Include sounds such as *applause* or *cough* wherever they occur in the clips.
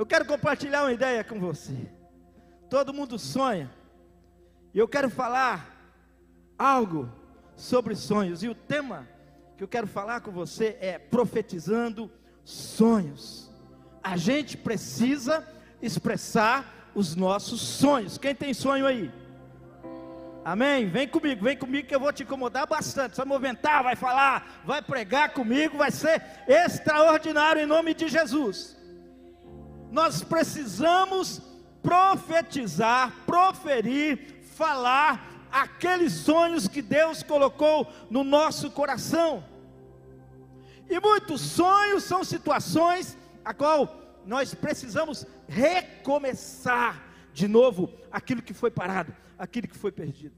Eu quero compartilhar uma ideia com você. Todo mundo sonha. E eu quero falar algo sobre sonhos. E o tema que eu quero falar com você é profetizando sonhos. A gente precisa expressar os nossos sonhos. Quem tem sonho aí? Amém? Vem comigo, vem comigo que eu vou te incomodar bastante. Vai movimentar, vai falar, vai pregar comigo, vai ser extraordinário em nome de Jesus. Nós precisamos profetizar, proferir, falar aqueles sonhos que Deus colocou no nosso coração. E muitos sonhos são situações a qual nós precisamos recomeçar de novo aquilo que foi parado, aquilo que foi perdido.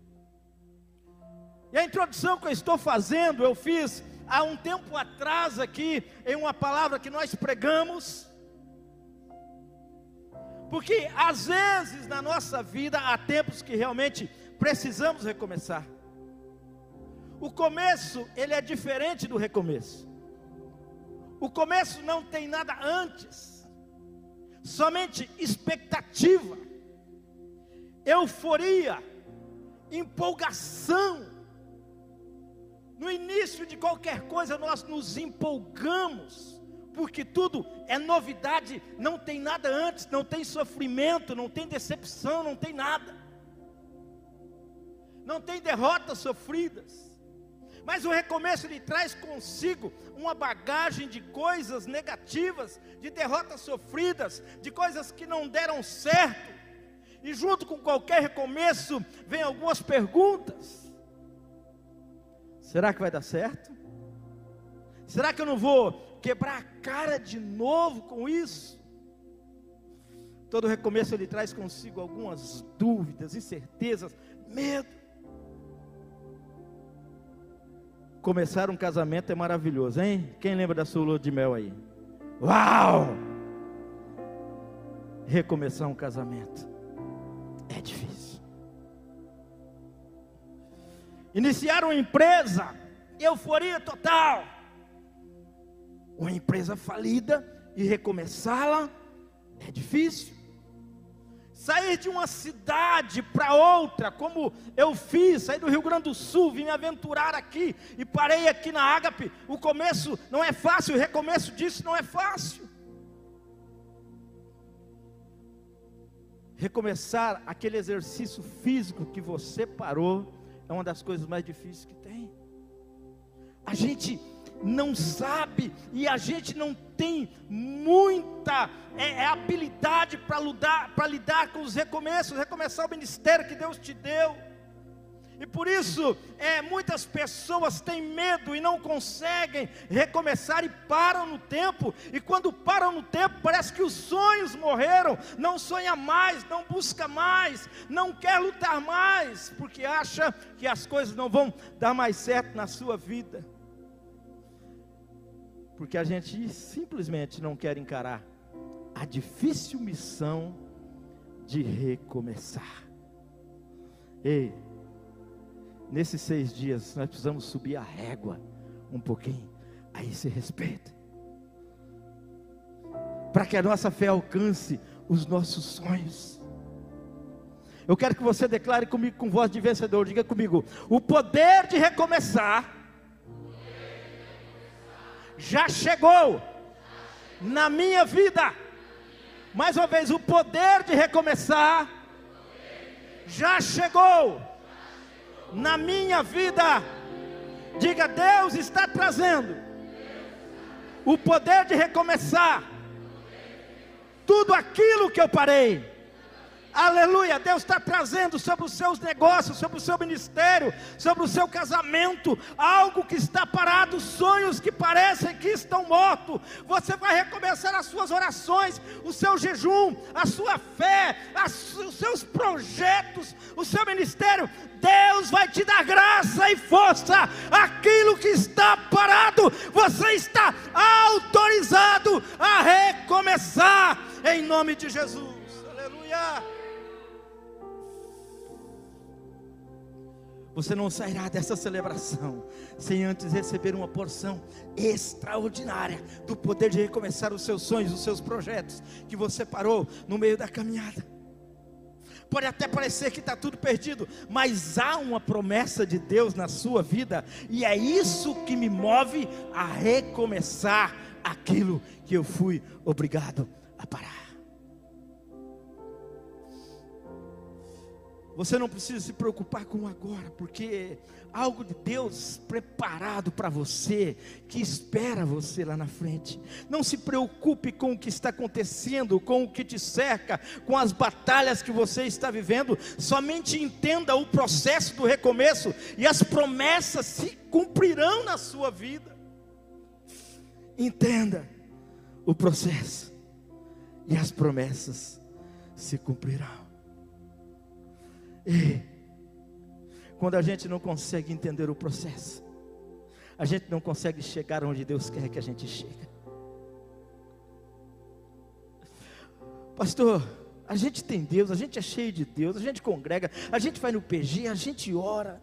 E a introdução que eu estou fazendo, eu fiz há um tempo atrás aqui, em uma palavra que nós pregamos. Porque às vezes na nossa vida há tempos que realmente precisamos recomeçar. O começo, ele é diferente do recomeço. O começo não tem nada antes, somente expectativa, euforia, empolgação. No início de qualquer coisa nós nos empolgamos, porque tudo é novidade, não tem nada antes, não tem sofrimento, não tem decepção, não tem nada não tem derrotas sofridas. Mas o recomeço ele traz consigo uma bagagem de coisas negativas, de derrotas sofridas, de coisas que não deram certo. E junto com qualquer recomeço vem algumas perguntas. Será que vai dar certo? Será que eu não vou quebrar a cara de novo com isso? Todo recomeço ele traz consigo algumas dúvidas, incertezas, medo. Começar um casamento é maravilhoso, hein? Quem lembra da sua lua de mel aí? Uau! Recomeçar um casamento é difícil. Iniciar uma empresa, euforia total. Uma empresa falida e recomeçá-la é difícil sair de uma cidade para outra, como eu fiz, sair do Rio Grande do Sul, vim me aventurar aqui e parei aqui na Ágape. O começo não é fácil, o recomeço disso não é fácil. Recomeçar aquele exercício físico que você parou é uma das coisas mais difíceis que tem. A gente não sabe e a gente não tem muita é, é habilidade para lidar, lidar com os recomeços, recomeçar o ministério que Deus te deu. E por isso, é, muitas pessoas têm medo e não conseguem recomeçar e param no tempo. E quando param no tempo, parece que os sonhos morreram. Não sonha mais, não busca mais, não quer lutar mais, porque acha que as coisas não vão dar mais certo na sua vida porque a gente simplesmente não quer encarar a difícil missão de recomeçar. Ei, nesses seis dias nós precisamos subir a régua um pouquinho, aí se respeita, para que a nossa fé alcance os nossos sonhos. Eu quero que você declare comigo com voz de vencedor, diga comigo: o poder de recomeçar já chegou na minha vida. Mais uma vez, o poder de recomeçar já chegou na minha vida. Diga, Deus está trazendo o poder de recomeçar tudo aquilo que eu parei. Aleluia, Deus está trazendo sobre os seus negócios, sobre o seu ministério, sobre o seu casamento, algo que está parado, sonhos que parecem que estão mortos. Você vai recomeçar as suas orações, o seu jejum, a sua fé, as, os seus projetos, o seu ministério. Deus vai te dar graça e força. Aquilo que está parado, você está autorizado a recomeçar em nome de Jesus. Aleluia. Você não sairá dessa celebração sem antes receber uma porção extraordinária do poder de recomeçar os seus sonhos, os seus projetos que você parou no meio da caminhada. Pode até parecer que está tudo perdido, mas há uma promessa de Deus na sua vida, e é isso que me move a recomeçar aquilo que eu fui obrigado a parar. Você não precisa se preocupar com agora, porque algo de Deus preparado para você, que espera você lá na frente. Não se preocupe com o que está acontecendo, com o que te cerca, com as batalhas que você está vivendo. Somente entenda o processo do recomeço e as promessas se cumprirão na sua vida. Entenda o processo e as promessas se cumprirão. E quando a gente não consegue entender o processo, a gente não consegue chegar onde Deus quer que a gente chegue. Pastor, a gente tem Deus, a gente é cheio de Deus, a gente congrega, a gente vai no PG, a gente ora.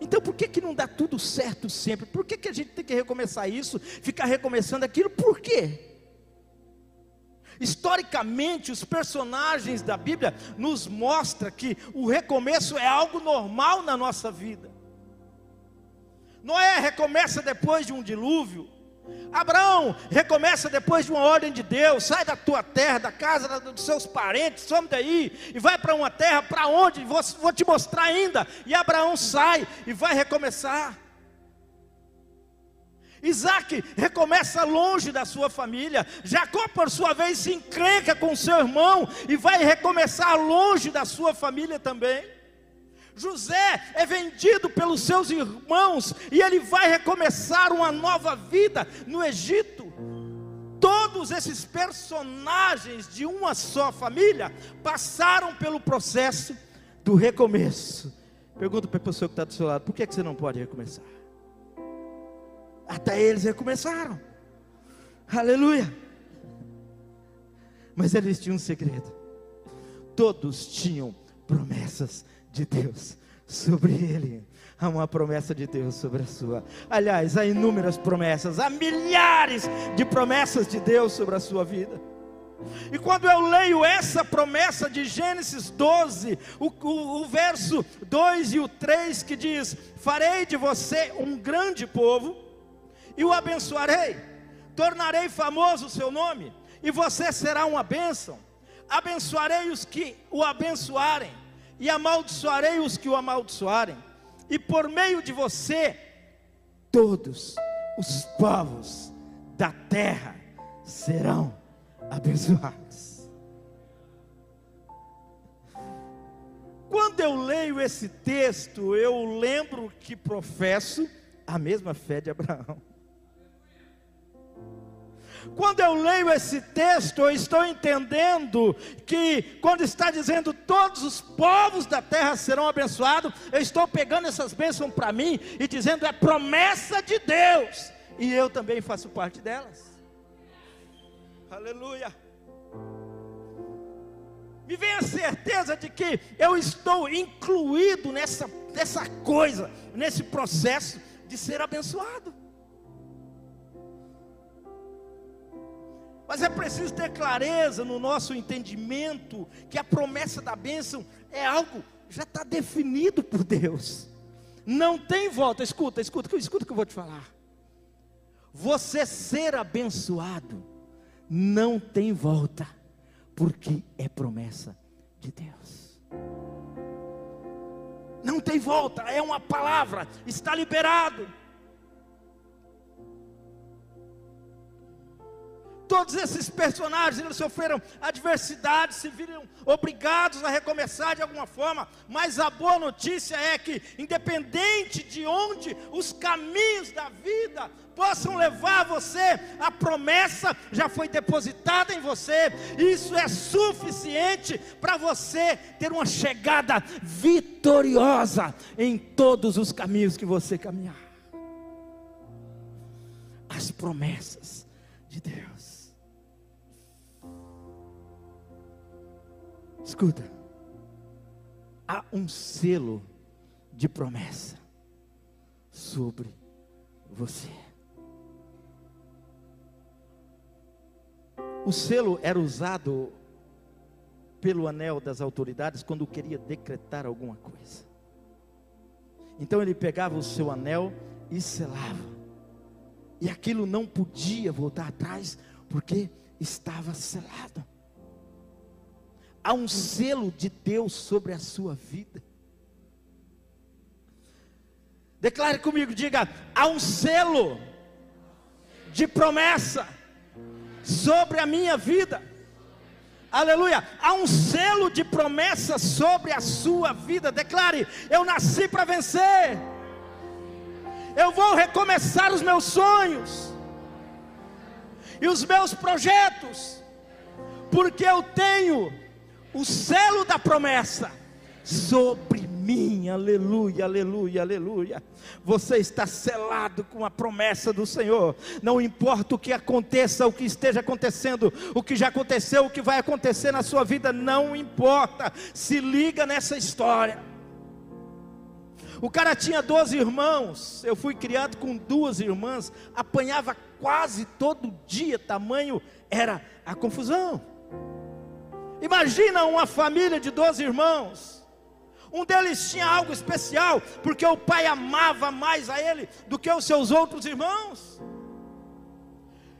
Então por que, que não dá tudo certo sempre? Por que, que a gente tem que recomeçar isso, ficar recomeçando aquilo? Por quê? Historicamente, os personagens da Bíblia nos mostra que o recomeço é algo normal na nossa vida. Noé recomeça depois de um dilúvio. Abraão recomeça depois de uma ordem de Deus, sai da tua terra, da casa dos seus parentes, some daí e vai para uma terra para onde vou, vou te mostrar ainda. E Abraão sai e vai recomeçar. Isaac recomeça longe da sua família. Jacó, por sua vez, se encrenca com seu irmão e vai recomeçar longe da sua família também. José é vendido pelos seus irmãos e ele vai recomeçar uma nova vida no Egito. Todos esses personagens de uma só família passaram pelo processo do recomeço. Pergunta para a pessoa que está do seu lado: por que, que você não pode recomeçar? Até eles recomeçaram. Aleluia. Mas eles tinham um segredo. Todos tinham promessas de Deus sobre ele. Há uma promessa de Deus sobre a sua. Aliás, há inúmeras promessas, há milhares de promessas de Deus sobre a sua vida. E quando eu leio essa promessa de Gênesis 12, o, o, o verso 2 e o 3 que diz: Farei de você um grande povo e o abençoarei, tornarei famoso o seu nome, e você será uma bênção. Abençoarei os que o abençoarem, e amaldiçoarei os que o amaldiçoarem, e por meio de você, todos os povos da terra serão abençoados. Quando eu leio esse texto, eu lembro que professo a mesma fé de Abraão. Quando eu leio esse texto, eu estou entendendo que, quando está dizendo todos os povos da terra serão abençoados, eu estou pegando essas bênçãos para mim e dizendo é promessa de Deus, e eu também faço parte delas. Aleluia. Me vem a certeza de que eu estou incluído nessa, nessa coisa, nesse processo de ser abençoado. Mas é preciso ter clareza no nosso entendimento que a promessa da bênção é algo já está definido por Deus. Não tem volta. Escuta, escuta, escuta o que eu vou te falar. Você ser abençoado não tem volta, porque é promessa de Deus. Não tem volta, é uma palavra, está liberado. Todos esses personagens eles sofreram adversidade, se viram obrigados a recomeçar de alguma forma, mas a boa notícia é que, independente de onde os caminhos da vida possam levar você, a promessa já foi depositada em você, isso é suficiente para você ter uma chegada vitoriosa em todos os caminhos que você caminhar. As promessas de Deus. Escuta. há um selo de promessa sobre você. O selo era usado pelo anel das autoridades quando queria decretar alguma coisa. Então ele pegava o seu anel e selava. E aquilo não podia voltar atrás, porque estava selado. Há um selo de Deus sobre a sua vida. Declare comigo, diga: há um selo de promessa sobre a minha vida. Aleluia. Há um selo de promessa sobre a sua vida. Declare: eu nasci para vencer. Eu vou recomeçar os meus sonhos e os meus projetos, porque eu tenho o selo da promessa sobre mim, aleluia, aleluia, aleluia. Você está selado com a promessa do Senhor. Não importa o que aconteça, o que esteja acontecendo, o que já aconteceu, o que vai acontecer na sua vida, não importa. Se liga nessa história. O cara tinha 12 irmãos. Eu fui criado com duas irmãs, apanhava quase todo dia, tamanho era a confusão. Imagina uma família de 12 irmãos. Um deles tinha algo especial, porque o pai amava mais a ele do que os seus outros irmãos.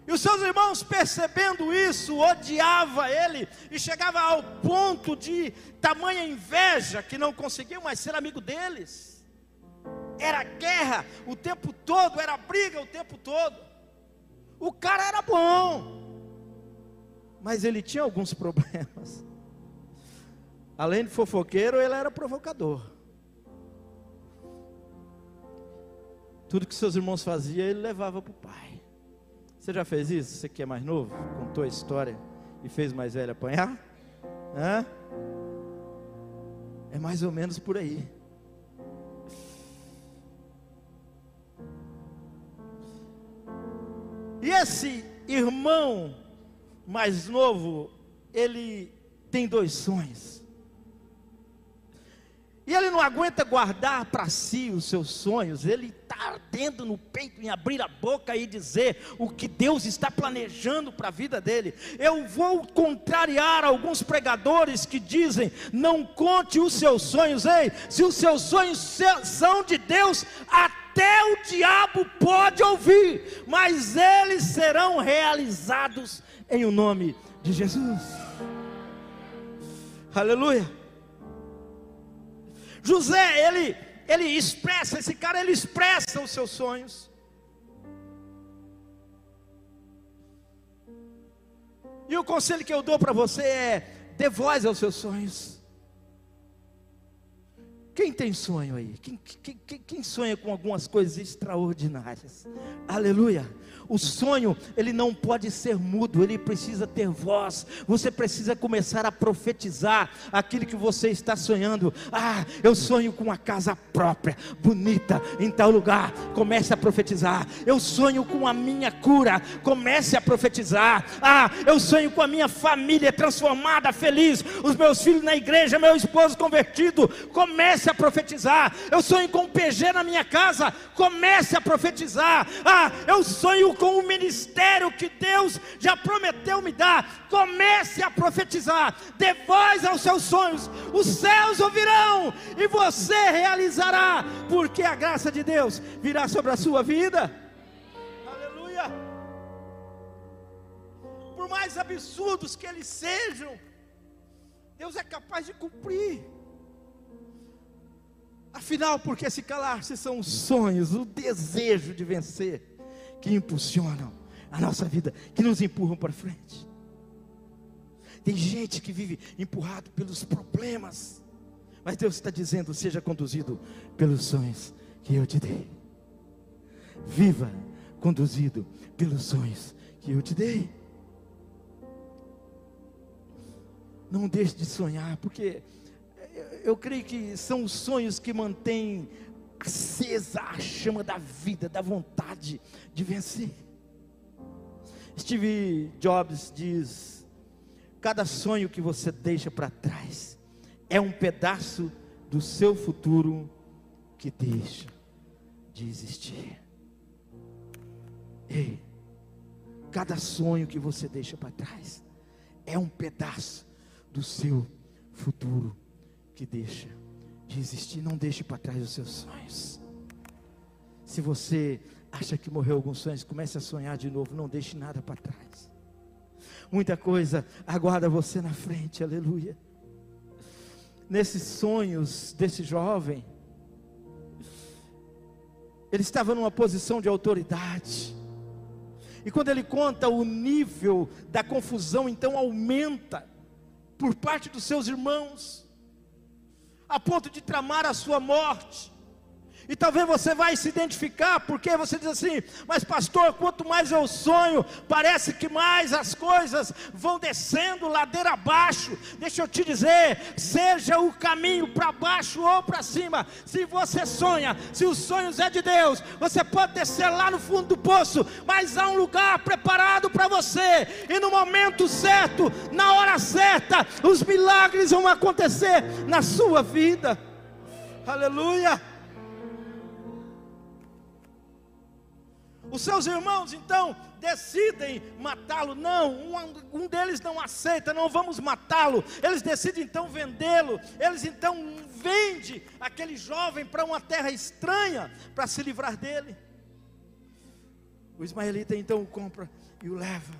E os seus irmãos, percebendo isso, odiava ele e chegava ao ponto de tamanha inveja que não conseguiam mais ser amigo deles era guerra o tempo todo, era briga o tempo todo. O cara era bom, mas ele tinha alguns *laughs* problemas. Além de fofoqueiro, ele era provocador. Tudo que seus irmãos faziam, ele levava para o pai. Você já fez isso? Você que é mais novo, contou a história e fez mais velho apanhar? Hã? É mais ou menos por aí. E esse irmão mais novo, ele tem dois sonhos. E ele não aguenta guardar para si os seus sonhos, ele está ardendo no peito em abrir a boca e dizer o que Deus está planejando para a vida dele. Eu vou contrariar alguns pregadores que dizem: não conte os seus sonhos, ei, se os seus sonhos são de Deus, até o diabo pode ouvir, mas eles serão realizados em o nome de Jesus. Aleluia. José, ele, ele expressa, esse cara, ele expressa os seus sonhos. E o conselho que eu dou para você é: dê voz aos seus sonhos. Quem tem sonho aí? Quem, quem, quem, sonha com algumas coisas extraordinárias? Aleluia. O sonho, ele não pode ser mudo, ele precisa ter voz. Você precisa começar a profetizar aquilo que você está sonhando. Ah, eu sonho com uma casa própria, bonita, em tal lugar. Comece a profetizar. Eu sonho com a minha cura. Comece a profetizar. Ah, eu sonho com a minha família transformada, feliz. Os meus filhos na igreja, meu esposo convertido. Comece a profetizar. Eu sonho com um PG na minha casa. Comece a profetizar. Ah, eu sonho com o ministério que Deus já prometeu me dar. Comece a profetizar, dê voz aos seus sonhos, os céus ouvirão e você realizará, porque a graça de Deus virá sobre a sua vida. Aleluia. Por mais absurdos que eles sejam, Deus é capaz de cumprir. Afinal, porque se calar se são os sonhos, o desejo de vencer que impulsionam a nossa vida, que nos empurram para frente. Tem gente que vive empurrado pelos problemas, mas Deus está dizendo: seja conduzido pelos sonhos que eu te dei. Viva conduzido pelos sonhos que eu te dei. Não deixe de sonhar, porque eu creio que são os sonhos que mantêm acesa a chama da vida, da vontade de vencer. Steve Jobs diz: cada sonho que você deixa para trás é um pedaço do seu futuro que deixa de existir. Ei, cada sonho que você deixa para trás é um pedaço do seu futuro que deixa de existir. Não deixe para trás os seus sonhos. Se você acha que morreu alguns sonhos, comece a sonhar de novo. Não deixe nada para trás. Muita coisa aguarda você na frente, aleluia. Nesses sonhos desse jovem, ele estava numa posição de autoridade. E quando ele conta o nível da confusão, então aumenta por parte dos seus irmãos, a ponto de tramar a sua morte. E talvez você vai se identificar, porque você diz assim: Mas, pastor, quanto mais eu sonho, parece que mais as coisas vão descendo ladeira abaixo. Deixa eu te dizer: seja o caminho para baixo ou para cima. Se você sonha, se os sonhos é de Deus, você pode descer lá no fundo do poço, mas há um lugar preparado para você, e no momento certo, na hora certa, os milagres vão acontecer na sua vida. Aleluia. Os seus irmãos então decidem matá-lo. Não, um, um, deles não aceita, não vamos matá-lo. Eles decidem então vendê-lo. Eles então vendem aquele jovem para uma terra estranha para se livrar dele. O ismaelita então o compra e o leva.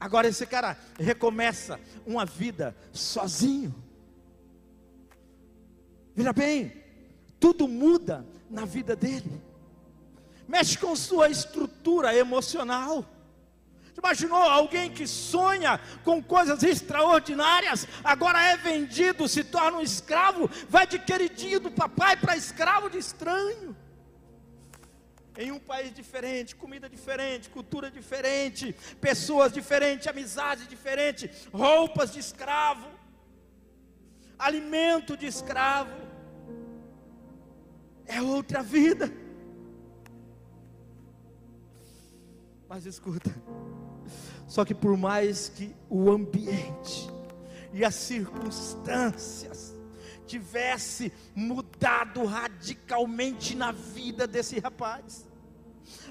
Agora esse cara recomeça uma vida sozinho. Veja bem, tudo muda na vida dele mexe com sua estrutura emocional. Imaginou alguém que sonha com coisas extraordinárias, agora é vendido, se torna um escravo, vai de queridinho do papai para escravo de estranho. Em um país diferente, comida diferente, cultura diferente, pessoas diferentes, amizade diferente, roupas de escravo, alimento de escravo. É outra vida. Mas escuta, só que por mais que o ambiente e as circunstâncias tivesse mudado radicalmente na vida desse rapaz,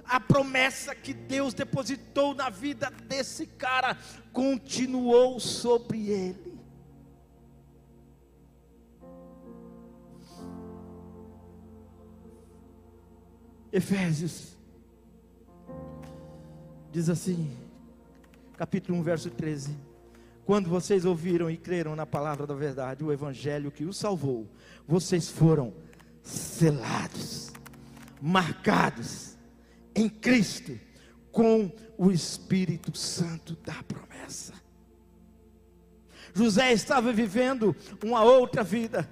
a promessa que Deus depositou na vida desse cara continuou sobre ele. Efésios Diz assim, capítulo 1, verso 13: Quando vocês ouviram e creram na palavra da verdade, o evangelho que os salvou, vocês foram selados, marcados em Cristo com o Espírito Santo da promessa. José estava vivendo uma outra vida.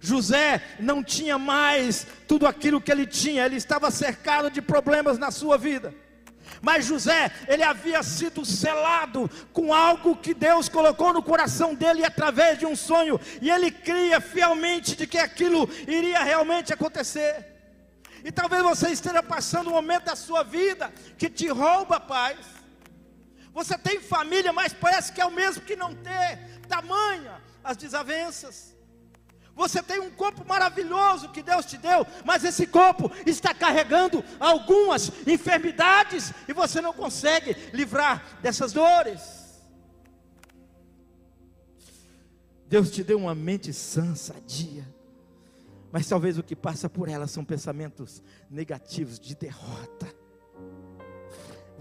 José não tinha mais tudo aquilo que ele tinha, ele estava cercado de problemas na sua vida. Mas José, ele havia sido selado com algo que Deus colocou no coração dele através de um sonho, e ele cria fielmente de que aquilo iria realmente acontecer. E talvez você esteja passando um momento da sua vida que te rouba paz. Você tem família, mas parece que é o mesmo que não ter. Tamanha as desavenças. Você tem um corpo maravilhoso que Deus te deu, mas esse corpo está carregando algumas enfermidades e você não consegue livrar dessas dores. Deus te deu uma mente sã, sadia, mas talvez o que passa por ela são pensamentos negativos de derrota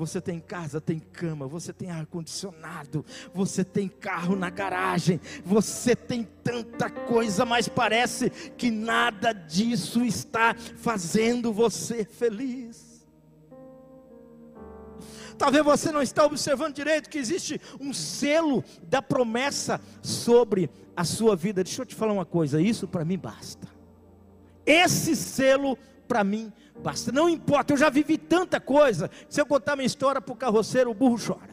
você tem casa, tem cama, você tem ar-condicionado, você tem carro na garagem, você tem tanta coisa, mas parece que nada disso está fazendo você feliz. Talvez você não está observando direito que existe um selo da promessa sobre a sua vida. Deixa eu te falar uma coisa, isso para mim basta. Esse selo para mim basta. Não importa, eu já vivi tanta coisa. Se eu contar minha história para o carroceiro, o burro chora.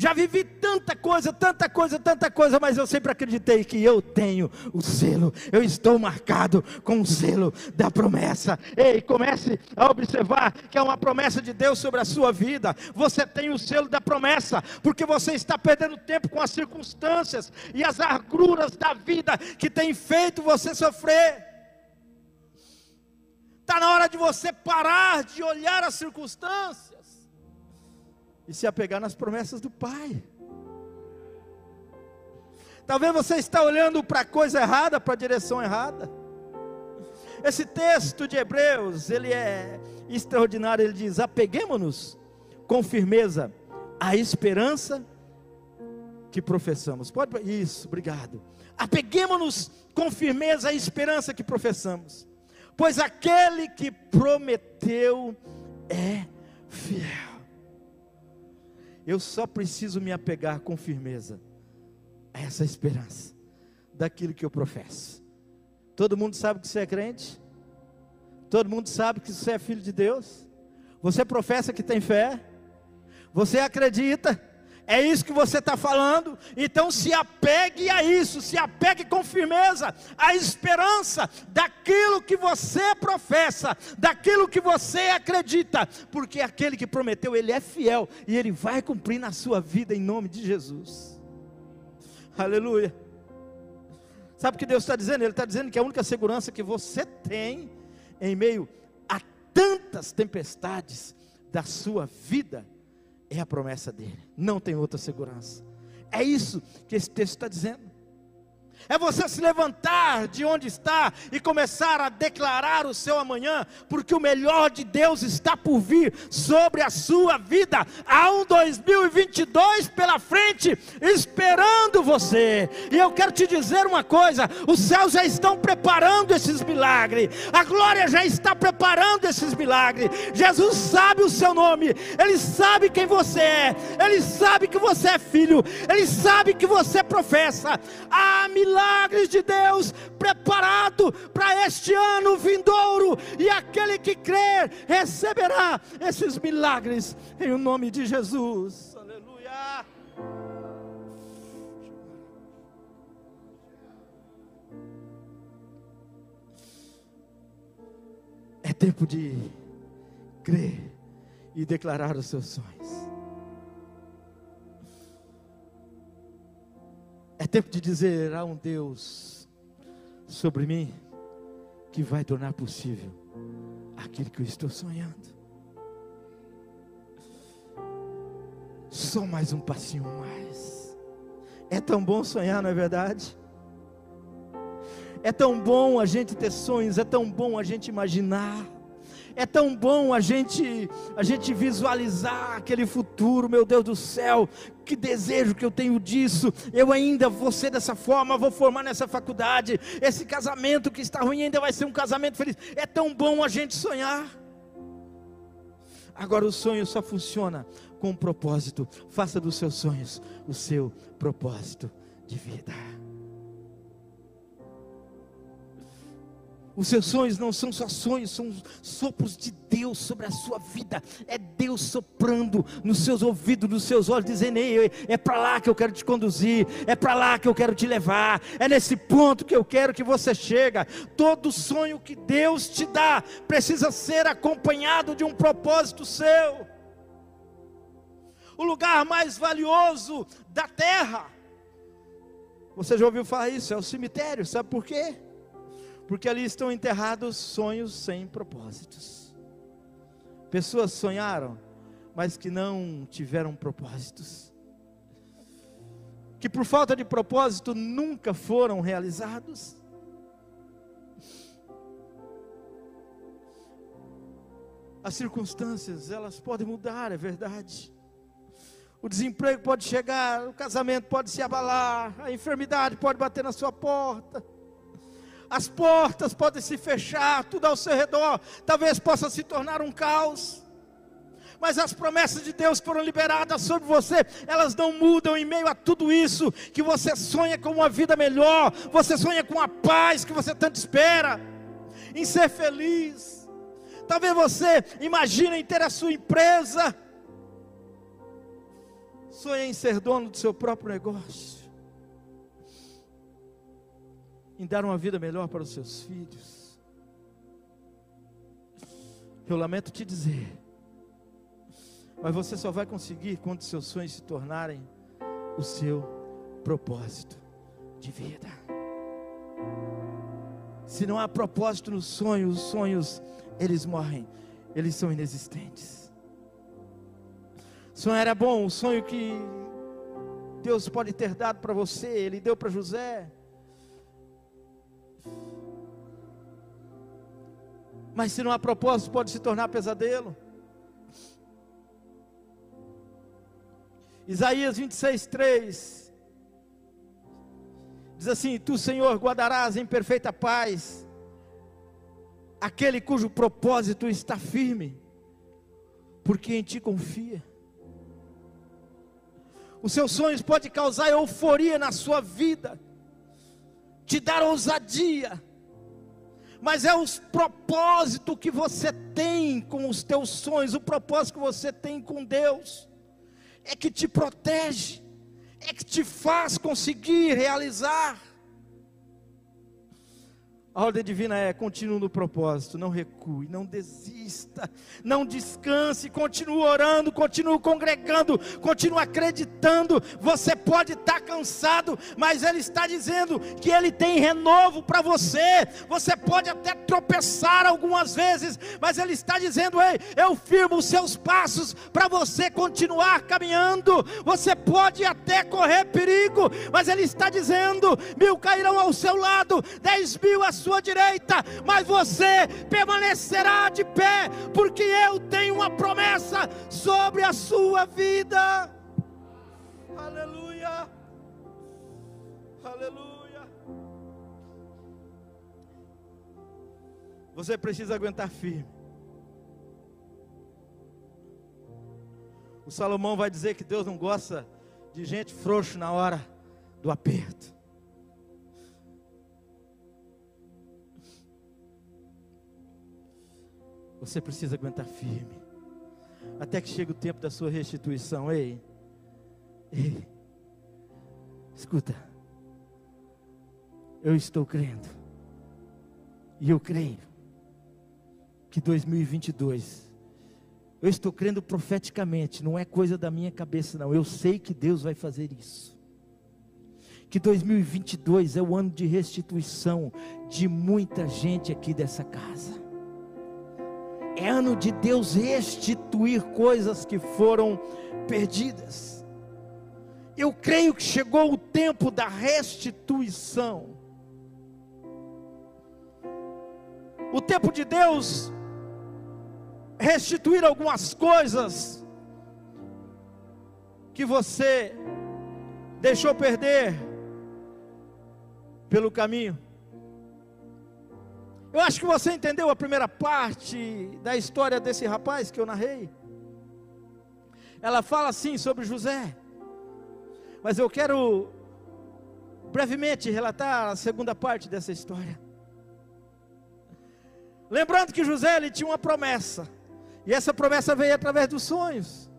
Já vivi tanta coisa, tanta coisa, tanta coisa, mas eu sempre acreditei que eu tenho o selo, eu estou marcado com o selo da promessa. Ei, comece a observar que é uma promessa de Deus sobre a sua vida. Você tem o selo da promessa, porque você está perdendo tempo com as circunstâncias e as agruras da vida que tem feito você sofrer. Está na hora de você parar de olhar as circunstâncias e se apegar nas promessas do Pai. Talvez você está olhando para a coisa errada, para a direção errada. Esse texto de Hebreus, ele é extraordinário, ele diz: "Apeguemos-nos com firmeza à esperança que professamos". Pode isso, obrigado. Apeguemos-nos com firmeza à esperança que professamos, pois aquele que prometeu é fiel eu só preciso me apegar com firmeza a essa esperança daquilo que eu professo. Todo mundo sabe que você é crente? Todo mundo sabe que você é filho de Deus? Você professa que tem fé? Você acredita? É isso que você está falando? Então se apegue a isso, se apegue com firmeza à esperança daquilo que você professa, daquilo que você acredita, porque aquele que prometeu, ele é fiel e ele vai cumprir na sua vida em nome de Jesus. Aleluia. Sabe o que Deus está dizendo? Ele está dizendo que a única segurança que você tem em meio a tantas tempestades da sua vida é a promessa dele, não tem outra segurança. É isso que esse texto está dizendo é você se levantar de onde está e começar a declarar o seu amanhã, porque o melhor de Deus está por vir sobre a sua vida. Há um 2022 pela frente, esperando você. E eu quero te dizer uma coisa: os céus já estão preparando esses milagres, a glória já está preparando esses milagres. Jesus sabe o seu nome, ele sabe quem você é, ele sabe que você é filho, ele sabe que você professa. Há milagres milagres de Deus preparado para este ano vindouro, e aquele que crer receberá esses milagres em o nome de Jesus. Aleluia. É tempo de crer e declarar os seus sonhos. É tempo de dizer: há um Deus sobre mim que vai tornar possível aquilo que eu estou sonhando. Só mais um passinho mais. É tão bom sonhar, não é verdade? É tão bom a gente ter sonhos, é tão bom a gente imaginar. É tão bom a gente a gente visualizar aquele futuro, meu Deus do céu. Que desejo que eu tenho disso. Eu ainda vou ser dessa forma, vou formar nessa faculdade. Esse casamento que está ruim ainda vai ser um casamento feliz. É tão bom a gente sonhar. Agora o sonho só funciona com um propósito. Faça dos seus sonhos o seu propósito de vida. Os seus sonhos não são só sonhos, são sopros de Deus sobre a sua vida. É Deus soprando nos seus ouvidos, nos seus olhos, dizendo: Ei, é para lá que eu quero te conduzir, é para lá que eu quero te levar, é nesse ponto que eu quero que você chega. Todo sonho que Deus te dá precisa ser acompanhado de um propósito seu. O lugar mais valioso da terra. Você já ouviu falar isso? É o cemitério, sabe por quê? Porque ali estão enterrados sonhos sem propósitos. Pessoas sonharam, mas que não tiveram propósitos. Que por falta de propósito nunca foram realizados. As circunstâncias, elas podem mudar, é verdade. O desemprego pode chegar, o casamento pode se abalar, a enfermidade pode bater na sua porta as portas podem se fechar, tudo ao seu redor, talvez possa se tornar um caos. Mas as promessas de Deus foram liberadas sobre você, elas não mudam em meio a tudo isso. Que você sonha com uma vida melhor, você sonha com a paz que você tanto espera, em ser feliz. Talvez você imagine em ter a sua empresa, Sonha em ser dono do seu próprio negócio. Em dar uma vida melhor para os seus filhos. Eu lamento te dizer, mas você só vai conseguir quando seus sonhos se tornarem o seu propósito de vida. Se não há propósito nos sonhos, os sonhos eles morrem, eles são inexistentes. Sonho era bom, o sonho que Deus pode ter dado para você, Ele deu para José. Mas se não há propósito, pode se tornar pesadelo. Isaías 26, 3 diz assim: Tu, Senhor, guardarás em perfeita paz aquele cujo propósito está firme, porque em ti confia. Os seus sonhos podem causar euforia na sua vida, te dar ousadia, mas é o propósito que você tem com os teus sonhos, o propósito que você tem com Deus, é que te protege, é que te faz conseguir realizar. A ordem divina é: continue no propósito, não recue, não desista, não descanse, continue orando, continue congregando, continue acreditando. Você pode estar cansado, mas Ele está dizendo que Ele tem renovo para você. Você pode até tropeçar algumas vezes, mas Ele está dizendo: Ei, eu firmo os seus passos para você continuar caminhando. Você pode até correr perigo, mas Ele está dizendo: mil cairão ao seu lado, dez mil à sua direita, mas você permanecerá de pé, porque eu tenho uma promessa sobre a sua vida. Aleluia, aleluia. Você precisa aguentar firme. O Salomão vai dizer que Deus não gosta de gente frouxo na hora do aperto. Você precisa aguentar firme. Até que chegue o tempo da sua restituição. Ei, ei, escuta. Eu estou crendo. E eu creio que 2022 eu estou crendo profeticamente, não é coisa da minha cabeça, não. Eu sei que Deus vai fazer isso. Que 2022 é o ano de restituição de muita gente aqui dessa casa. É ano de Deus restituir coisas que foram perdidas. Eu creio que chegou o tempo da restituição. O tempo de Deus restituir algumas coisas que você deixou perder pelo caminho. Eu acho que você entendeu a primeira parte da história desse rapaz que eu narrei. Ela fala assim sobre José. Mas eu quero brevemente relatar a segunda parte dessa história. Lembrando que José ele tinha uma promessa. E essa promessa veio através dos sonhos.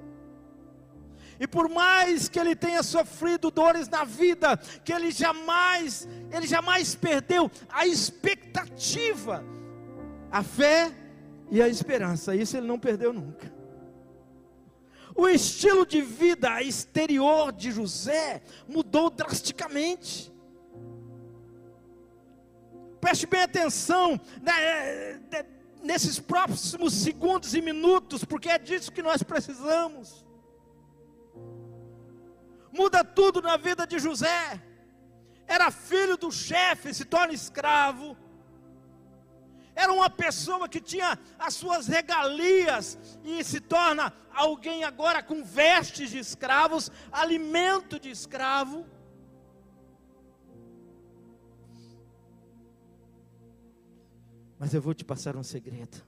E por mais que ele tenha sofrido dores na vida, que ele jamais, ele jamais perdeu a expectativa, a fé e a esperança. Isso ele não perdeu nunca. O estilo de vida exterior de José mudou drasticamente. Preste bem atenção né, nesses próximos segundos e minutos, porque é disso que nós precisamos muda tudo na vida de José. Era filho do chefe, se torna escravo. Era uma pessoa que tinha as suas regalias e se torna alguém agora com vestes de escravos, alimento de escravo. Mas eu vou te passar um segredo.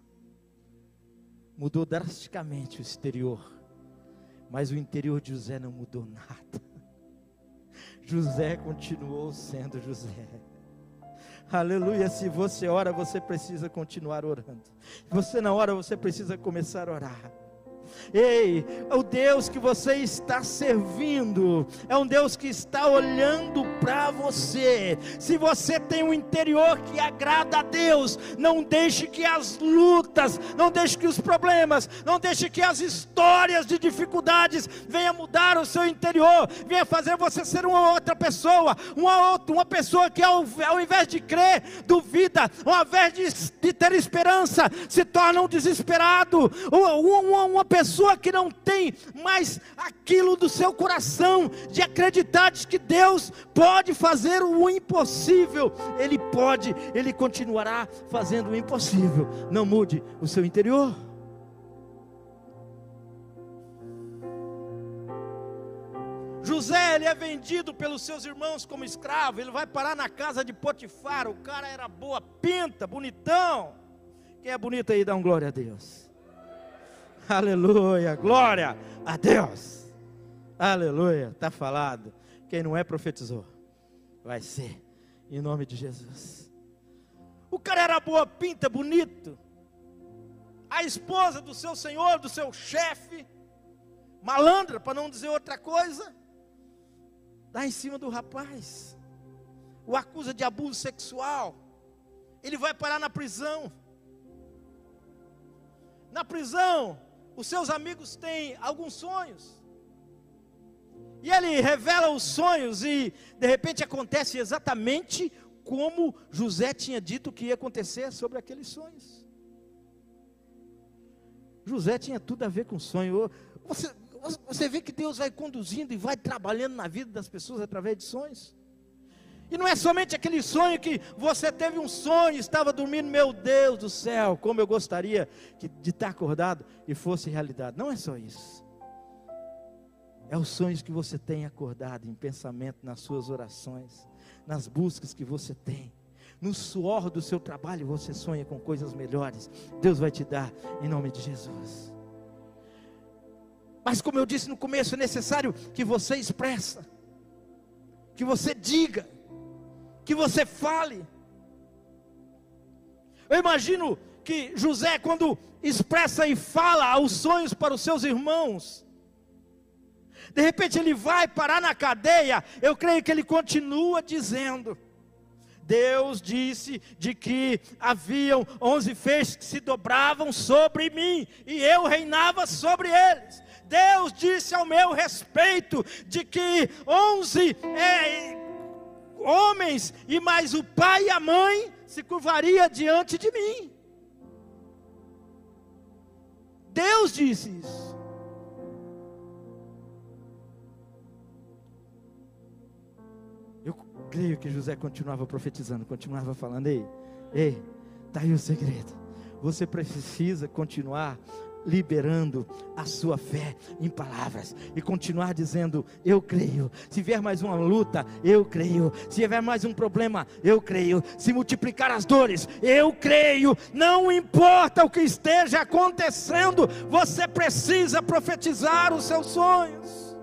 Mudou drasticamente o exterior mas o interior de José não mudou nada. *laughs* José continuou sendo José. Aleluia. Se você ora, você precisa continuar orando. Se você não ora, você precisa começar a orar. Ei, o Deus que você está servindo é um Deus que está olhando para você. Se você tem um interior que agrada a Deus, não deixe que as lutas, não deixe que os problemas, não deixe que as histórias de dificuldades venham mudar o seu interior, venha fazer você ser uma outra pessoa, uma outra, uma pessoa que ao, ao invés de crer, duvida, ao invés de, de ter esperança, se torna um desesperado, uma, uma, uma pessoa que não tem mais aquilo do seu coração, de acreditar de que Deus pode fazer o impossível, Ele pode, Ele continuará fazendo o impossível, não mude o seu interior. José, ele é vendido pelos seus irmãos como escravo, ele vai parar na casa de Potifar, o cara era boa pinta, bonitão. Quem é bonito aí, dá um glória a Deus. Aleluia, glória a Deus. Aleluia, está falado. Quem não é, profetizou. Vai ser, em nome de Jesus. O cara era boa pinta, bonito. A esposa do seu senhor, do seu chefe, malandra, para não dizer outra coisa dá em cima do rapaz, o acusa de abuso sexual, ele vai parar na prisão. Na prisão, os seus amigos têm alguns sonhos. E ele revela os sonhos e de repente acontece exatamente como José tinha dito que ia acontecer sobre aqueles sonhos. José tinha tudo a ver com sonho. Você, você vê que Deus vai conduzindo e vai trabalhando na vida das pessoas através de sonhos. E não é somente aquele sonho que você teve um sonho, estava dormindo, meu Deus do céu, como eu gostaria de estar acordado e fosse realidade. Não é só isso. É os sonhos que você tem acordado em pensamento, nas suas orações, nas buscas que você tem. No suor do seu trabalho você sonha com coisas melhores. Deus vai te dar em nome de Jesus. Mas como eu disse no começo, é necessário que você expressa, que você diga, que você fale. Eu imagino que José, quando expressa e fala os sonhos para os seus irmãos, de repente ele vai parar na cadeia, eu creio que ele continua dizendo: Deus disse de que haviam onze feixes que se dobravam sobre mim, e eu reinava sobre eles. Deus disse ao meu respeito de que onze é, homens e mais o pai e a mãe se curvaria diante de mim. Deus disse isso. Eu creio que José continuava profetizando, continuava falando: ei, ei, está aí o segredo. Você precisa continuar liberando a sua fé em palavras e continuar dizendo: Eu creio. Se vier mais uma luta, eu creio. Se vier mais um problema, eu creio. Se multiplicar as dores, eu creio. Não importa o que esteja acontecendo, você precisa profetizar os seus sonhos.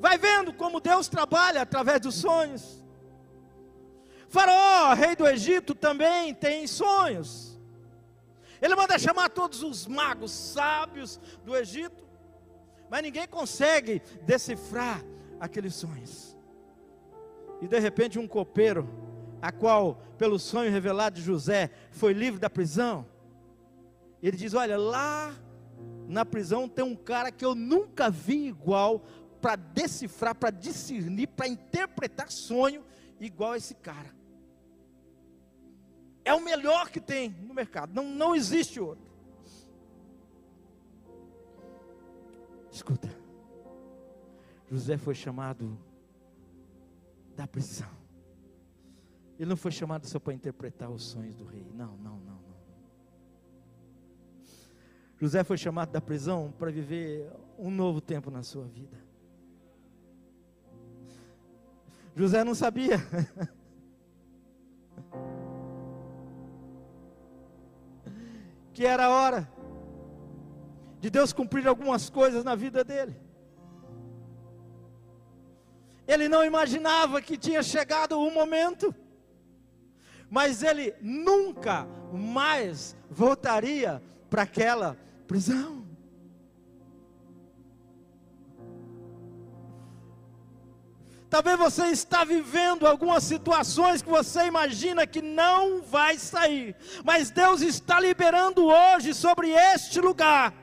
Vai vendo como Deus trabalha através dos sonhos. Faraó, rei do Egito, também tem sonhos. Ele manda chamar todos os magos sábios do Egito, mas ninguém consegue decifrar aqueles sonhos. E de repente um copeiro, a qual pelo sonho revelado de José foi livre da prisão, ele diz: "Olha, lá na prisão tem um cara que eu nunca vi igual para decifrar, para discernir, para interpretar sonho igual a esse cara é o melhor que tem no mercado, não, não existe outro. Escuta, José foi chamado da prisão. Ele não foi chamado só para interpretar os sonhos do rei. Não, não, não, não. José foi chamado da prisão para viver um novo tempo na sua vida. José não sabia. *laughs* que era a hora de Deus cumprir algumas coisas na vida dele. Ele não imaginava que tinha chegado o momento, mas ele nunca mais voltaria para aquela prisão. Talvez você está vivendo algumas situações que você imagina que não vai sair, mas Deus está liberando hoje sobre este lugar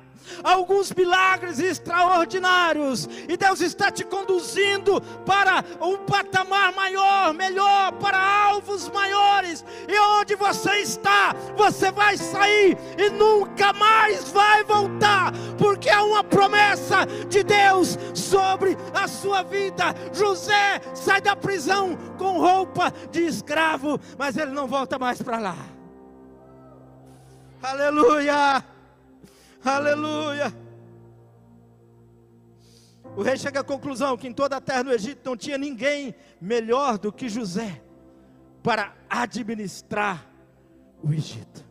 alguns milagres extraordinários, e Deus está te conduzindo para um patamar maior, melhor, para alvos maiores, e onde você está, você vai sair e nunca mais vai voltar, porque há uma promessa de Deus sobre a sua vida. José sai da prisão com roupa de escravo, mas ele não volta mais para lá. Aleluia! Aleluia. O rei chega à conclusão que em toda a terra do Egito não tinha ninguém melhor do que José para administrar o Egito.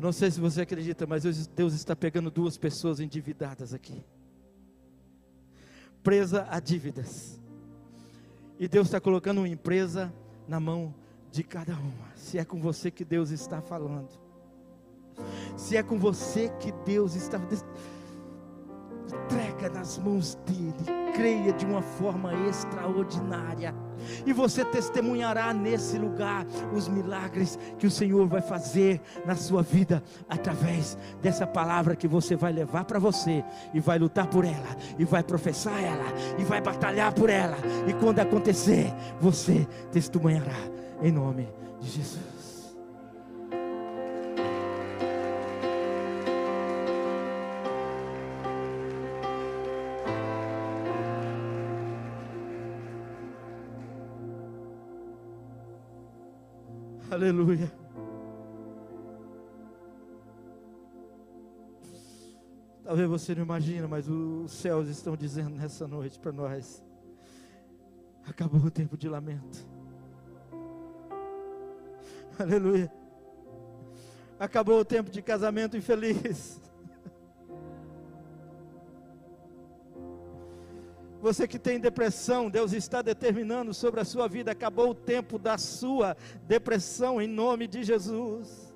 Eu não sei se você acredita, mas Deus está pegando duas pessoas endividadas aqui, presa a dívidas. E Deus está colocando uma empresa na mão de cada uma. Se é com você que Deus está falando, se é com você que Deus está entrega nas mãos dele, creia de uma forma extraordinária, e você testemunhará nesse lugar os milagres que o Senhor vai fazer na sua vida, através dessa palavra que você vai levar para você, e vai lutar por ela, e vai professar ela, e vai batalhar por ela, e quando acontecer, você testemunhará, em nome de Jesus. Talvez você não imagine, mas os céus estão dizendo nessa noite para nós: acabou o tempo de lamento. Aleluia. Acabou o tempo de casamento infeliz. Você que tem depressão, Deus está determinando sobre a sua vida. Acabou o tempo da sua depressão, em nome de Jesus.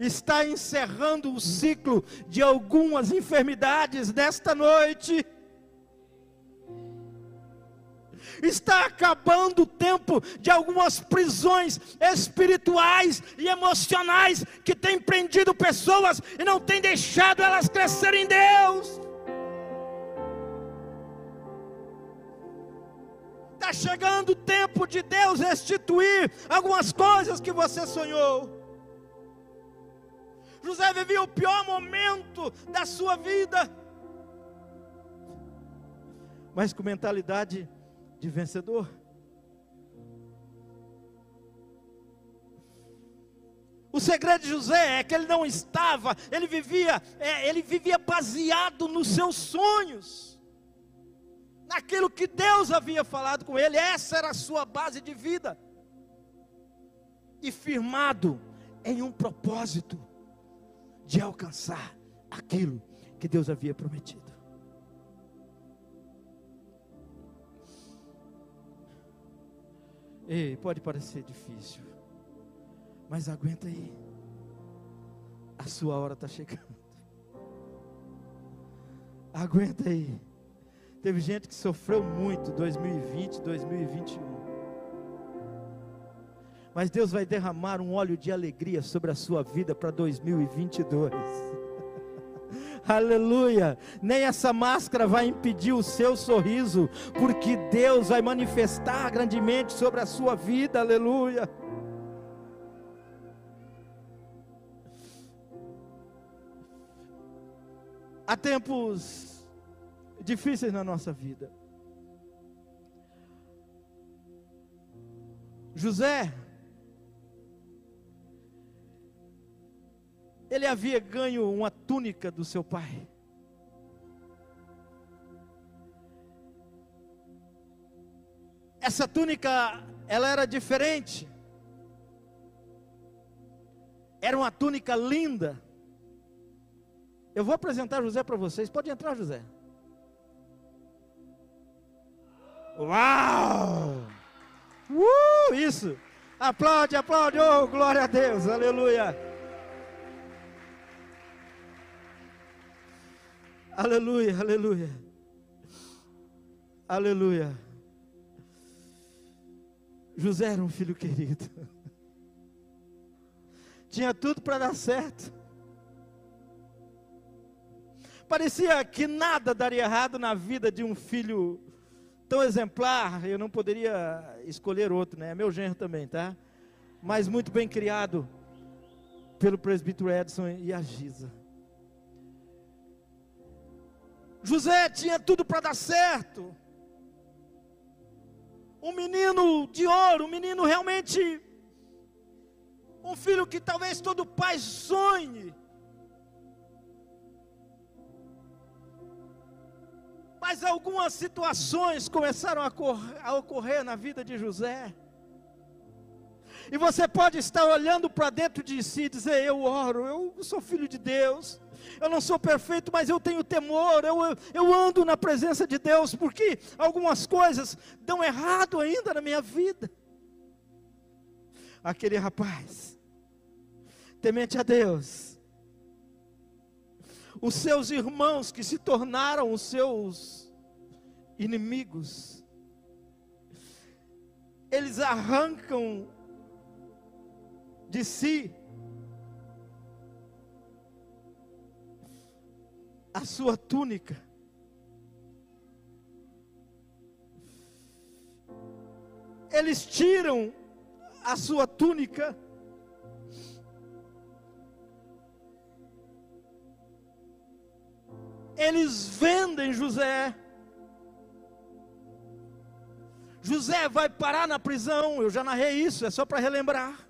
Está encerrando o ciclo de algumas enfermidades nesta noite. Está acabando o tempo de algumas prisões espirituais e emocionais que têm prendido pessoas e não têm deixado elas crescerem em Deus. Está chegando o tempo de Deus restituir algumas coisas que você sonhou. José vivia o pior momento da sua vida, mas com mentalidade de vencedor. O segredo de José é que ele não estava, ele vivia, é, ele vivia baseado nos seus sonhos. Naquilo que Deus havia falado com ele, essa era a sua base de vida, e firmado em um propósito de alcançar aquilo que Deus havia prometido. Ei, pode parecer difícil, mas aguenta aí, a sua hora está chegando. Aguenta aí. Teve gente que sofreu muito 2020, 2021. Mas Deus vai derramar um óleo de alegria sobre a sua vida para 2022. *laughs* Aleluia! Nem essa máscara vai impedir o seu sorriso, porque Deus vai manifestar grandemente sobre a sua vida. Aleluia! Há tempos difíceis na nossa vida. José, ele havia ganho uma túnica do seu pai. Essa túnica, ela era diferente. Era uma túnica linda. Eu vou apresentar José para vocês. Pode entrar, José. Uau! Uh, isso! Aplaude, aplaude, oh, glória a Deus, aleluia! Aleluia, aleluia. Aleluia. José era um filho querido. Tinha tudo para dar certo. Parecia que nada daria errado na vida de um filho tão exemplar. Eu não poderia escolher outro, né? É meu genro também, tá? Mas muito bem criado pelo presbítero Edson e a Giza. José tinha tudo para dar certo. Um menino de ouro, um menino realmente. Um filho que talvez todo pai sonhe. Mas algumas situações começaram a, a ocorrer na vida de José. E você pode estar olhando para dentro de si e dizer: Eu oro, eu sou filho de Deus, eu não sou perfeito, mas eu tenho temor, eu, eu ando na presença de Deus, porque algumas coisas dão errado ainda na minha vida. Aquele rapaz, temente a Deus, os seus irmãos que se tornaram os seus inimigos, eles arrancam de si a sua túnica. Eles tiram a sua túnica. Eles vendem José. José vai parar na prisão, eu já narrei isso, é só para relembrar.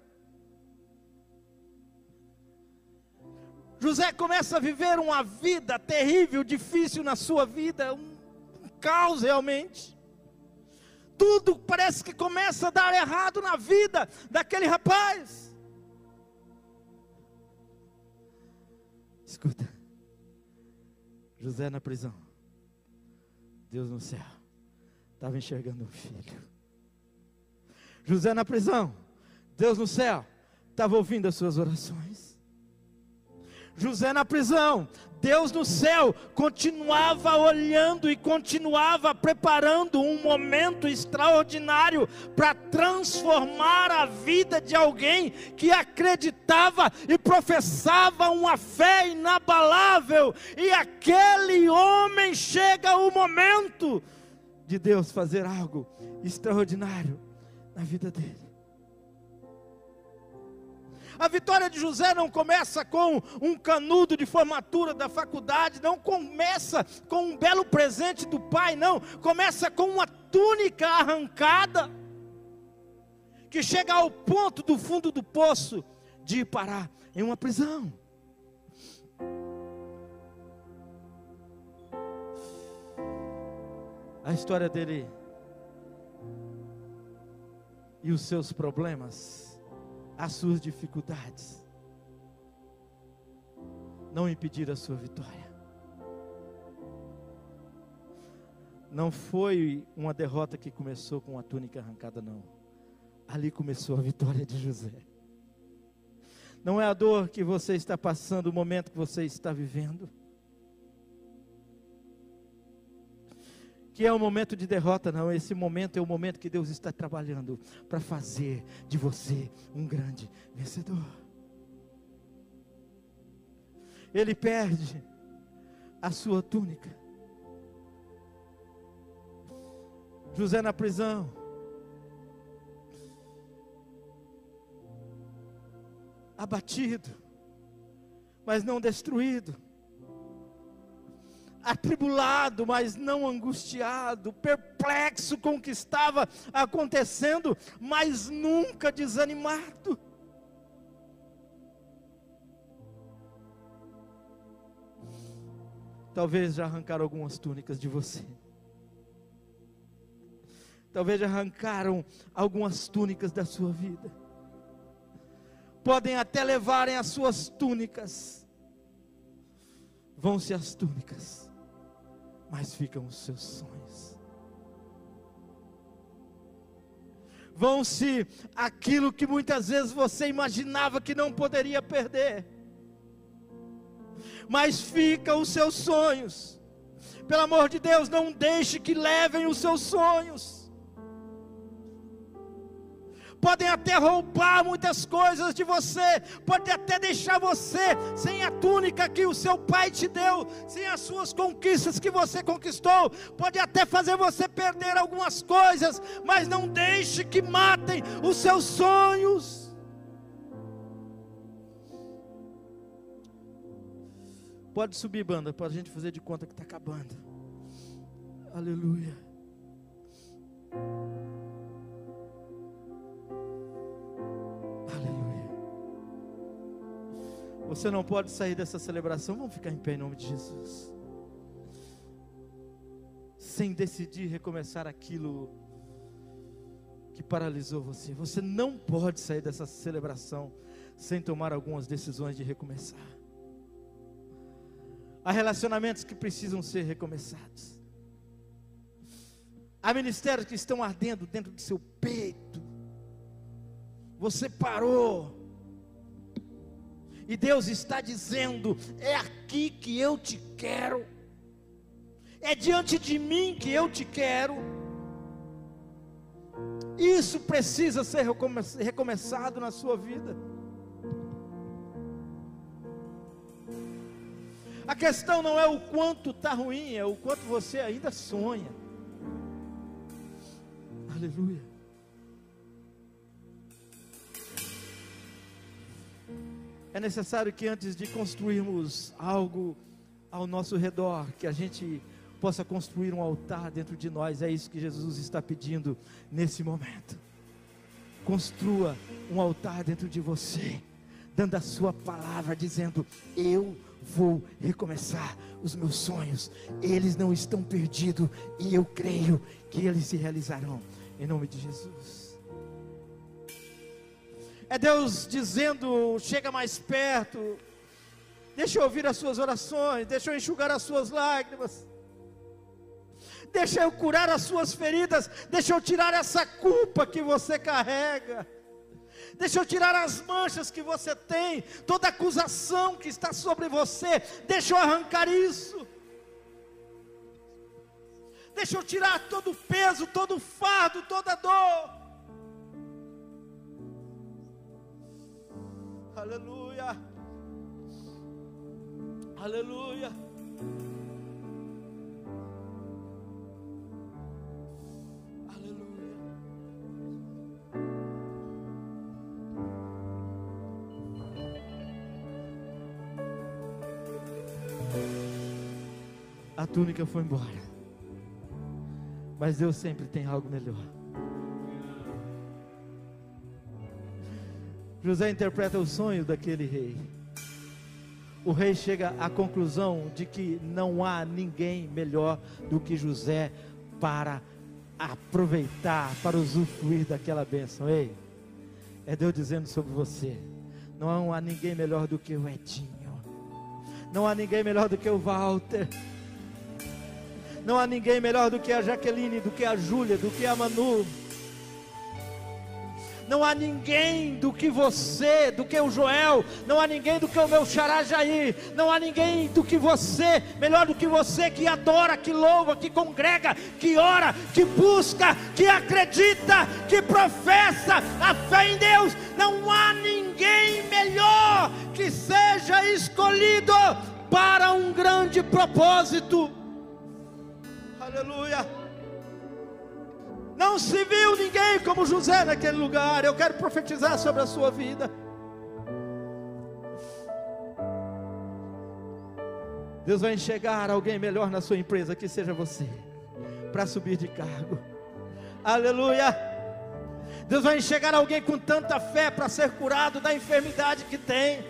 José começa a viver uma vida terrível, difícil na sua vida, um, caos realmente. Tudo parece que começa a dar errado na vida daquele rapaz. Escuta, José na prisão, Deus no céu, estava enxergando um filho. José na prisão, Deus no céu, estava ouvindo as suas orações. José na prisão, Deus no céu continuava olhando e continuava preparando um momento extraordinário para transformar a vida de alguém que acreditava e professava uma fé inabalável, e aquele homem chega o momento de Deus fazer algo extraordinário na vida dele. A vitória de José não começa com um canudo de formatura da faculdade, não começa com um belo presente do pai, não. Começa com uma túnica arrancada, que chega ao ponto do fundo do poço de ir parar em uma prisão. A história dele e os seus problemas as suas dificuldades não impedir a sua vitória. Não foi uma derrota que começou com a túnica arrancada, não. Ali começou a vitória de José. Não é a dor que você está passando, o momento que você está vivendo. Que é um momento de derrota, não. Esse momento é o momento que Deus está trabalhando para fazer de você um grande vencedor. Ele perde a sua túnica. José na prisão. Abatido, mas não destruído atribulado, mas não angustiado, perplexo com o que estava acontecendo, mas nunca desanimado. Talvez já arrancaram algumas túnicas de você. Talvez já arrancaram algumas túnicas da sua vida. Podem até levarem as suas túnicas. Vão-se as túnicas mas ficam os seus sonhos. Vão-se aquilo que muitas vezes você imaginava que não poderia perder, mas ficam os seus sonhos. Pelo amor de Deus, não deixe que levem os seus sonhos podem até roubar muitas coisas de você, pode até deixar você sem a túnica que o seu pai te deu, sem as suas conquistas que você conquistou, pode até fazer você perder algumas coisas, mas não deixe que matem os seus sonhos. Pode subir, banda, para a gente fazer de conta que está acabando. Aleluia. Você não pode sair dessa celebração. Vamos ficar em pé em nome de Jesus. Sem decidir recomeçar aquilo que paralisou você. Você não pode sair dessa celebração sem tomar algumas decisões de recomeçar. Há relacionamentos que precisam ser recomeçados. Há ministérios que estão ardendo dentro do seu peito. Você parou e Deus está dizendo: é aqui que eu te quero, é diante de mim que eu te quero. Isso precisa ser recomeçado na sua vida. A questão não é o quanto está ruim, é o quanto você ainda sonha. Aleluia. É necessário que antes de construirmos algo ao nosso redor, que a gente possa construir um altar dentro de nós. É isso que Jesus está pedindo nesse momento. Construa um altar dentro de você, dando a sua palavra, dizendo: Eu vou recomeçar os meus sonhos. Eles não estão perdidos e eu creio que eles se realizarão. Em nome de Jesus. É Deus dizendo: chega mais perto, deixa eu ouvir as suas orações, deixa eu enxugar as suas lágrimas, deixa eu curar as suas feridas, deixa eu tirar essa culpa que você carrega. Deixa eu tirar as manchas que você tem, toda acusação que está sobre você, deixa eu arrancar isso. Deixa eu tirar todo o peso, todo o fardo, toda a dor. Aleluia. Aleluia. Aleluia. A túnica foi embora. Mas Deus sempre tem algo melhor. José interpreta o sonho daquele rei. O rei chega à conclusão de que não há ninguém melhor do que José para aproveitar, para usufruir daquela bênção. Ei, é Deus dizendo sobre você: não há ninguém melhor do que o Edinho, não há ninguém melhor do que o Walter, não há ninguém melhor do que a Jaqueline, do que a Júlia, do que a Manu não há ninguém do que você, do que o Joel, não há ninguém do que o meu xará Jair, não há ninguém do que você, melhor do que você que adora, que louva, que congrega, que ora, que busca, que acredita, que professa a fé em Deus. Não há ninguém melhor que seja escolhido para um grande propósito. Aleluia. Não se viu ninguém como José naquele lugar. Eu quero profetizar sobre a sua vida. Deus vai enxergar alguém melhor na sua empresa, que seja você, para subir de cargo. Aleluia. Deus vai enxergar alguém com tanta fé para ser curado da enfermidade que tem.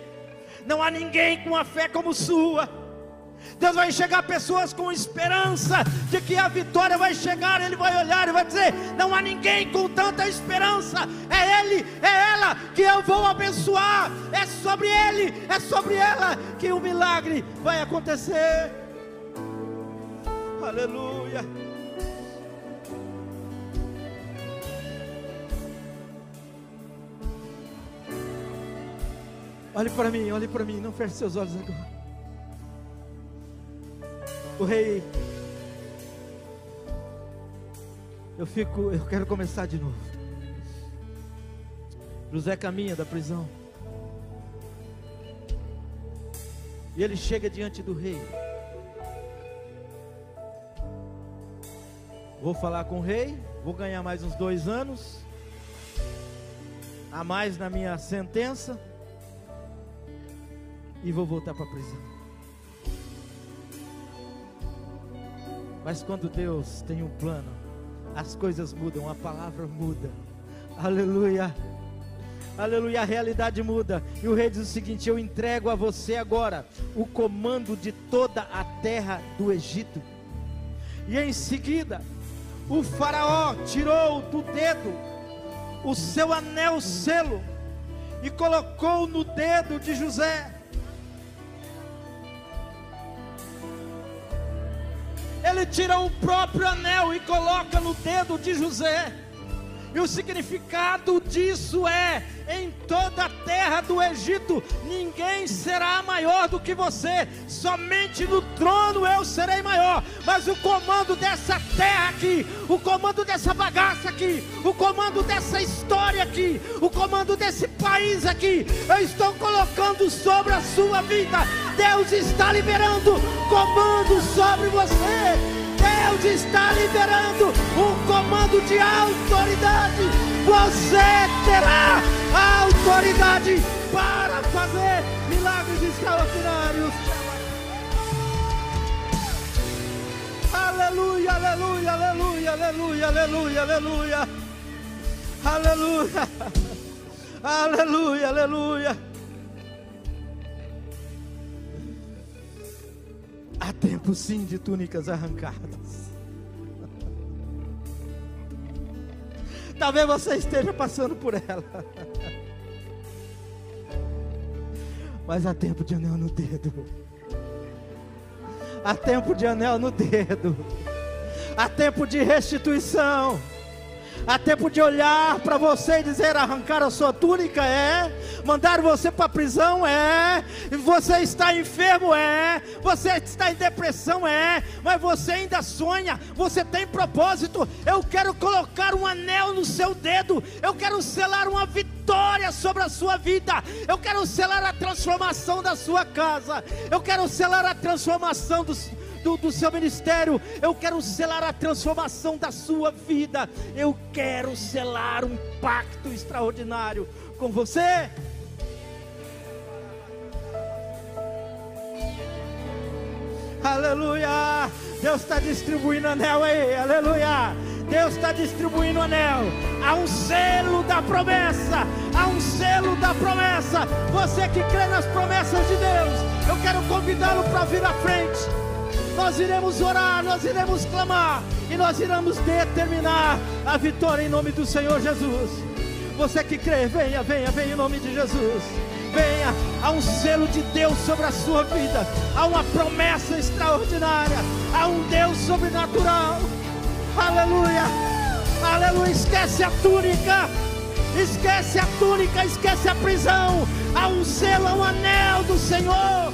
Não há ninguém com a fé como sua. Deus vai enxergar pessoas com esperança de que a vitória vai chegar. Ele vai olhar e vai dizer: Não há ninguém com tanta esperança. É Ele, é ela que eu vou abençoar. É sobre Ele, é sobre ela que o milagre vai acontecer. Aleluia. Olhe para mim, olhe para mim. Não feche seus olhos agora. O rei, eu fico, eu quero começar de novo. José caminha da prisão. E ele chega diante do rei. Vou falar com o rei, vou ganhar mais uns dois anos, a mais na minha sentença, e vou voltar para a prisão. Mas quando Deus tem um plano, as coisas mudam, a palavra muda. Aleluia. Aleluia, a realidade muda. E o rei diz o seguinte: Eu entrego a você agora o comando de toda a terra do Egito. E em seguida, o Faraó tirou do dedo o seu anel selo e colocou no dedo de José. Ele tira o próprio anel e coloca no dedo de José. E o significado disso é: em toda a terra do Egito, ninguém será maior do que você, somente no trono eu serei maior. Mas o comando dessa terra aqui, o comando dessa bagaça aqui, o comando dessa história aqui, o comando desse país aqui, eu estou colocando sobre a sua vida. Deus está liberando comando sobre você. Deus está liberando um comando de autoridade. Você terá autoridade para fazer milagres extraordinários. Aleluia, aleluia, aleluia, aleluia, aleluia, aleluia. Aleluia. *laughs* Aleluia, aleluia. Tempo sim de túnicas arrancadas. *laughs* Talvez você esteja passando por ela. *laughs* Mas há tempo de anel no dedo. Há tempo de anel no dedo. Há tempo de restituição. Há tempo de olhar para você e dizer: arrancar a sua túnica é, mandar você para a prisão é, você está enfermo é, você está em depressão é, mas você ainda sonha, você tem propósito. Eu quero colocar um anel no seu dedo, eu quero selar uma vitória sobre a sua vida, eu quero selar a transformação da sua casa, eu quero selar a transformação dos do, do seu ministério. Eu quero selar a transformação da sua vida. Eu quero selar um pacto extraordinário com você. Aleluia! Deus está distribuindo anel aí, aleluia! Deus está distribuindo anel. Há um selo da promessa. Há um selo da promessa. Você que crê nas promessas de Deus, eu quero convidá-lo para vir à frente nós iremos orar, nós iremos clamar e nós iremos determinar a vitória em nome do Senhor Jesus. Você que crê, venha, venha, venha em nome de Jesus. Venha, há um selo de Deus sobre a sua vida, há uma promessa extraordinária, há um Deus sobrenatural. Aleluia, aleluia. Esquece a túnica, esquece a túnica, esquece a prisão. Há um selo, há um anel do Senhor